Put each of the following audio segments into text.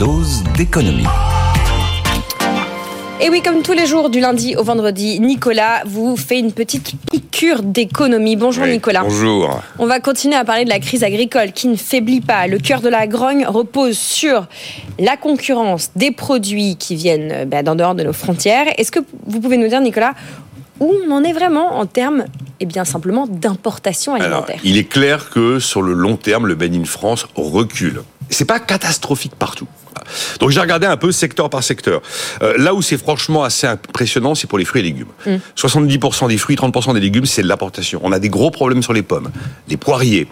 dose d'économie. Et oui, comme tous les jours du lundi au vendredi, Nicolas vous fait une petite piqûre d'économie. Bonjour Oui, Nicolas. Bonjour. On va continuer à parler de la crise agricole qui ne faiblit pas. Le cœur de la grogne repose sur la concurrence des produits qui viennent bah, d'en dehors de nos frontières. Est-ce que vous pouvez nous dire, Nicolas, où on en est vraiment en termes, eh bien simplement, d'importation Alors, alimentaire? il est clair que sur le long terme, le Made in France recule. C'est pas catastrophique partout. Donc j'ai regardé un peu secteur par secteur. Euh, là où c'est franchement assez impressionnant, c'est pour les fruits et légumes. 70% des fruits, 30% des légumes, c'est de l'importation. On a des gros problèmes sur les pommes, les poiriers,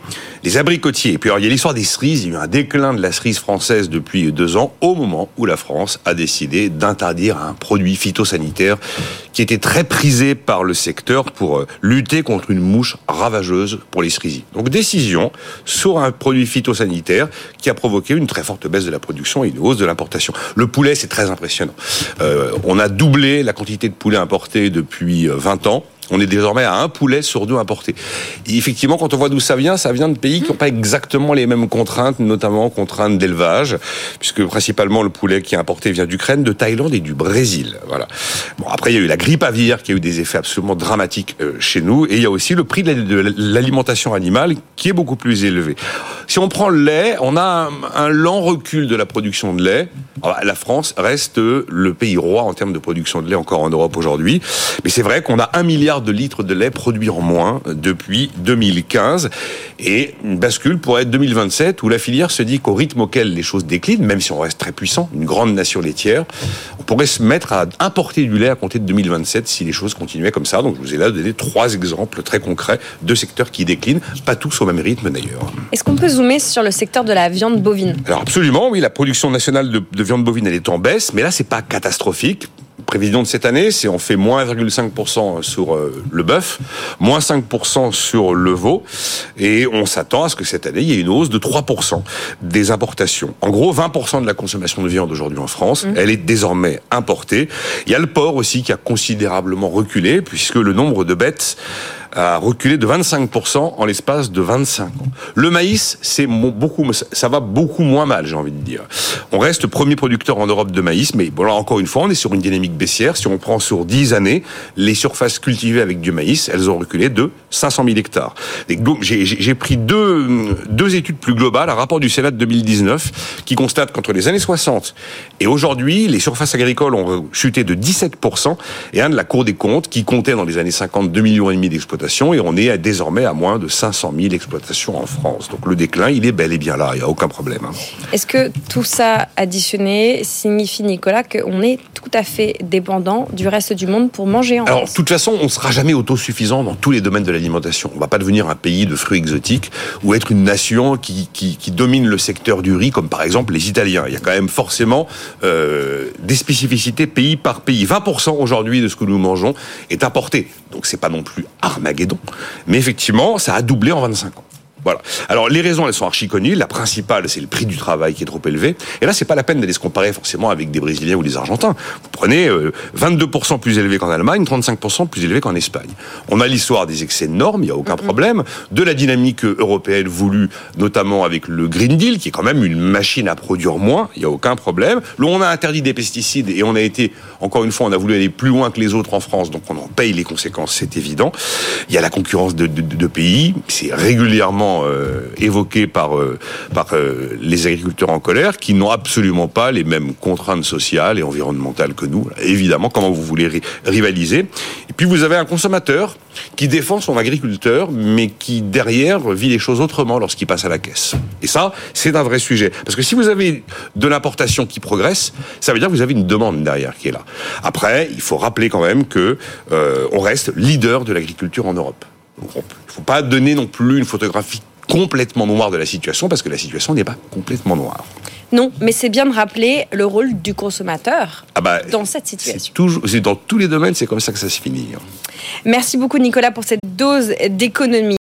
les abricotiers. Et puis alors, il y a l'histoire des cerises. Il y a eu un déclin de la cerise française depuis deux ans, au moment où la France a décidé d'interdire un produit phytosanitaire qui était très prisé par le secteur pour euh, lutter contre une mouche ravageuse pour les cerisiers. Donc décision sur un produit phytosanitaire qui a provoqué une très forte baisse de la production et une hausse de l'importation. Le poulet, c'est très impressionnant. Euh, on a doublé la quantité de poulet importé depuis euh, 20 ans. On est désormais à un poulet sur deux importé. Et effectivement, quand on voit d'où ça vient, ça vient de pays qui n'ont pas exactement les mêmes contraintes, notamment contraintes d'élevage, puisque principalement le poulet qui est importé vient d'Ukraine, de Thaïlande et du Brésil. Voilà. Bon, après, il y a eu la grippe aviaire qui a eu des effets absolument dramatiques euh, chez nous, et il y a aussi le prix de la- de l'alimentation animale qui est beaucoup plus élevé. Si on prend le lait, on a un, lent recul de la production de lait. Alors, La France reste le pays roi en termes de production de lait encore en Europe aujourd'hui, mais c'est vrai qu'on a un milliard de litres de lait produits en moins depuis 2015 et une bascule pourrait être 2027 où la filière se dit qu'au rythme auquel les choses déclinent, même si on reste très puissant, une grande nation laitière, on pourrait se mettre à importer du lait à compter de 2027 si les choses continuaient comme ça. Donc je vous ai là donné trois exemples très concrets de secteurs qui déclinent, pas tous au même rythme d'ailleurs. Est-ce qu'on peut zoomer sur le secteur de la viande bovine? Alors absolument, oui, la production nationale de, de viande bovine elle est en baisse, mais là c'est pas catastrophique. Prévision de cette année, c'est on fait moins 1,5% sur euh, le bœuf, moins 5% sur le veau, et on s'attend à ce que cette année il y ait une hausse de 3% des importations. En gros, 20% de la consommation de viande aujourd'hui en France, elle est désormais importée. Il y a le porc aussi qui a considérablement reculé, puisque le nombre de bêtes a reculé de 25% en l'espace de 25 ans. Le maïs, c'est beaucoup, ça va beaucoup moins mal, j'ai envie de dire. On reste premier producteur en Europe de maïs, mais bon, là encore une fois, on est sur une dynamique baissière. Si on prend sur 10 années, les surfaces cultivées avec du maïs, elles ont reculé de 500 000 hectares. J'ai pris deux, deux études plus globales, un rapport du Sénat de 2019 qui constate qu'entre les années 60 et aujourd'hui, les surfaces agricoles ont chuté de 17%, et un de la Cour des comptes qui comptait dans les années 50 2 millions et d'exploitations, et on est à- désormais à moins de 500 000 exploitations en France. Donc le déclin, il est bel et bien là, il n'y a aucun problème. hein. Est-ce que tout ça additionné signifie, Nicolas, qu'on est tout à fait dépendant du reste du monde pour manger en Alors, de toute façon, on ne sera jamais autosuffisant dans tous les domaines de l'alimentation. On ne va pas devenir un pays de fruits exotiques ou être une nation qui, qui, qui domine le secteur du riz, comme par exemple les Italiens. Il y a quand même forcément euh, des spécificités pays par pays. 20% aujourd'hui de ce que nous mangeons est importé. Donc, c'est pas non plus Armageddon. Mais effectivement, ça a doublé en 25 ans. Voilà. Alors les raisons, elles sont archi connues. La principale, c'est le prix du travail qui est trop élevé. Et là, c'est pas la peine d'aller se comparer forcément avec des Brésiliens ou des Argentins. Vous prenez euh, 22% plus élevé qu'en Allemagne, 35% plus élevé qu'en Espagne. On a l'histoire des excès de normes, il y a aucun problème, de la dynamique européenne voulue, notamment avec le Green Deal, qui est quand même une machine à produire moins, il y a aucun problème. Là, on a interdit des pesticides et on a été, encore une fois, on a voulu aller plus loin que les autres en France, donc on en paye les conséquences, c'est évident. Il y a la concurrence de, de- de pays, c'est régulièrement euh, évoqué par, euh, par euh, les agriculteurs en colère, qui n'ont absolument pas les mêmes contraintes sociales et environnementales que nous. Évidemment, comment vous voulez ri- rivaliser Et puis vous avez un consommateur qui défend son agriculteur, mais qui derrière vit les choses autrement lorsqu'il passe à la caisse. Et ça, c'est un vrai sujet. Parce que si vous avez de l'importation qui progresse, ça veut dire que vous avez une demande derrière qui est là. Après, il faut rappeler quand même que on reste leader de l'agriculture en Europe. Il ne faut pas donner non plus une photographie complètement noire de la situation, parce que la situation n'est pas complètement noire. Non, mais c'est bien de rappeler le rôle du consommateur Ah bah, dans cette c'est situation. toujours, dans tous les domaines, c'est comme ça que ça se finit. hein. Merci beaucoup Nicolas pour cette dose d'économie.